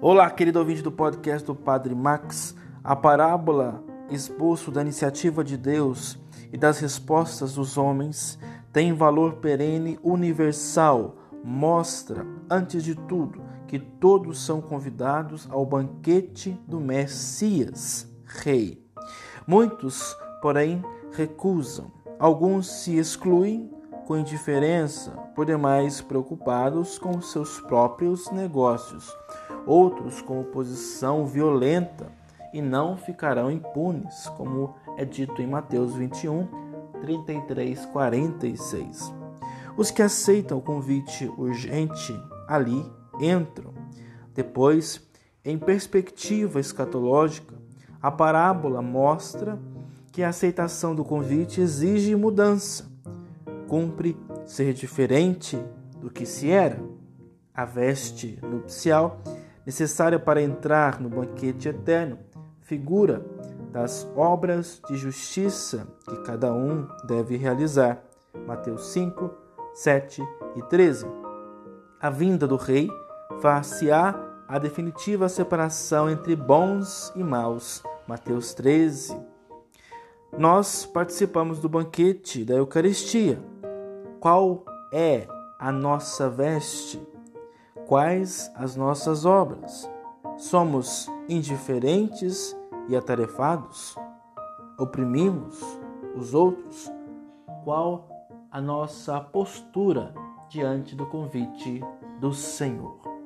Olá, querido ouvinte do podcast do Padre Max. A parábola expulso da iniciativa de Deus e das respostas dos homens tem valor perene universal. Mostra, antes de tudo, que todos são convidados ao banquete do Messias, Rei. Muitos, porém, recusam. Alguns se excluem com indiferença, por demais preocupados com seus próprios negócios outros com oposição violenta e não ficarão impunes, como é dito em Mateus 21, 33, 46. Os que aceitam o convite urgente ali entram. Depois, em perspectiva escatológica, a parábola mostra que a aceitação do convite exige mudança. Cumpre ser diferente do que se era. A veste nupcial necessária para entrar no banquete eterno, figura das obras de justiça que cada um deve realizar. Mateus 5, 7 e 13. A vinda do rei far-se-á a definitiva separação entre bons e maus. Mateus 13. Nós participamos do banquete da Eucaristia. Qual é a nossa veste? quais as nossas obras? Somos indiferentes e atarefados? Oprimimos os outros? Qual a nossa postura diante do convite do Senhor?